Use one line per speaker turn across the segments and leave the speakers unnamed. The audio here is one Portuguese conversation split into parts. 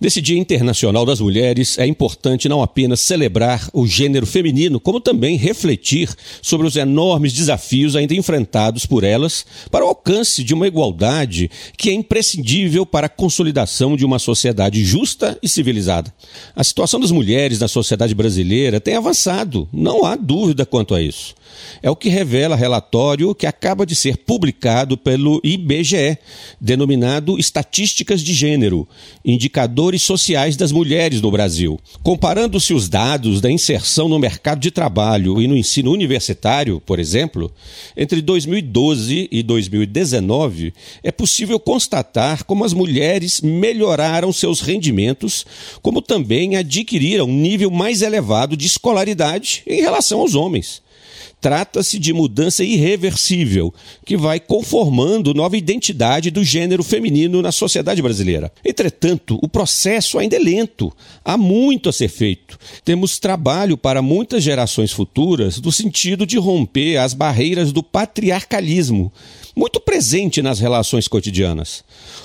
Nesse Dia Internacional das Mulheres, é importante não apenas celebrar o gênero feminino, como também refletir sobre os enormes desafios ainda enfrentados por elas para o alcance de uma igualdade que é imprescindível para a consolidação de uma sociedade justa e civilizada. A situação das mulheres na sociedade brasileira tem avançado, não há dúvida quanto a isso. É o que revela relatório que acaba de ser publicado pelo IBGE, denominado Estatísticas de Gênero, Sociais das Mulheres no Brasil. Comparando-se os dados da inserção no mercado de trabalho e no ensino universitário, por exemplo, entre 2012 e 2019, é possível constatar como as mulheres melhoraram seus rendimentos, como também adquiriram um nível mais elevado de escolaridade em relação aos homens. Trata-se de mudança irreversível, que vai conformando nova identidade do gênero feminino na sociedade brasileira. Entretanto, o processo ainda é lento, há muito a ser feito. Temos trabalho para muitas gerações futuras no sentido de romper as barreiras do patriarcalismo, muito presente nas relações cotidianas.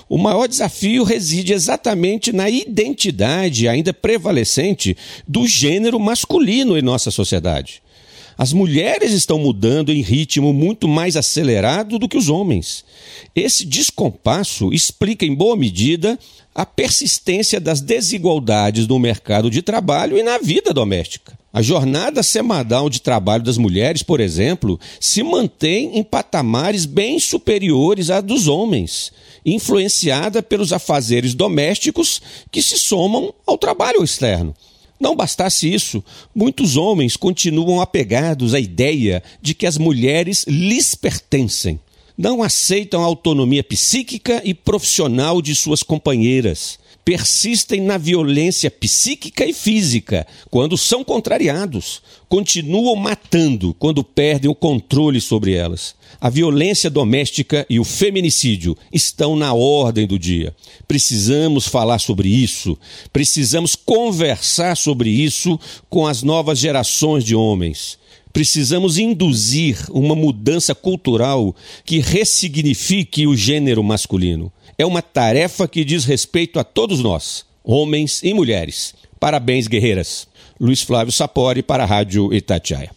O maior desafio reside exatamente na identidade ainda prevalecente do gênero masculino em nossa sociedade. As mulheres estão mudando em ritmo muito mais acelerado do que os homens. Esse descompasso explica, em boa medida, a persistência das desigualdades no mercado de trabalho e na vida doméstica. A jornada semanal de trabalho das mulheres, por exemplo, se mantém em patamares bem superiores à dos homens, influenciada pelos afazeres domésticos que se somam ao trabalho externo. Não bastasse isso, muitos homens continuam apegados à ideia de que as mulheres lhes pertencem. Não aceitam a autonomia psíquica e profissional de suas companheiras. Persistem na violência psíquica e física quando são contrariados. Continuam matando quando perdem o controle sobre elas. A violência doméstica e o feminicídio estão na ordem do dia. Precisamos falar sobre isso, precisamos conversar sobre isso com as novas gerações de homens. Precisamos induzir uma mudança cultural que ressignifique o gênero masculino. É uma tarefa que diz respeito a todos nós, homens e mulheres. Parabéns, guerreiras. Luiz Flávio Sapori para a Rádio Itatiaia.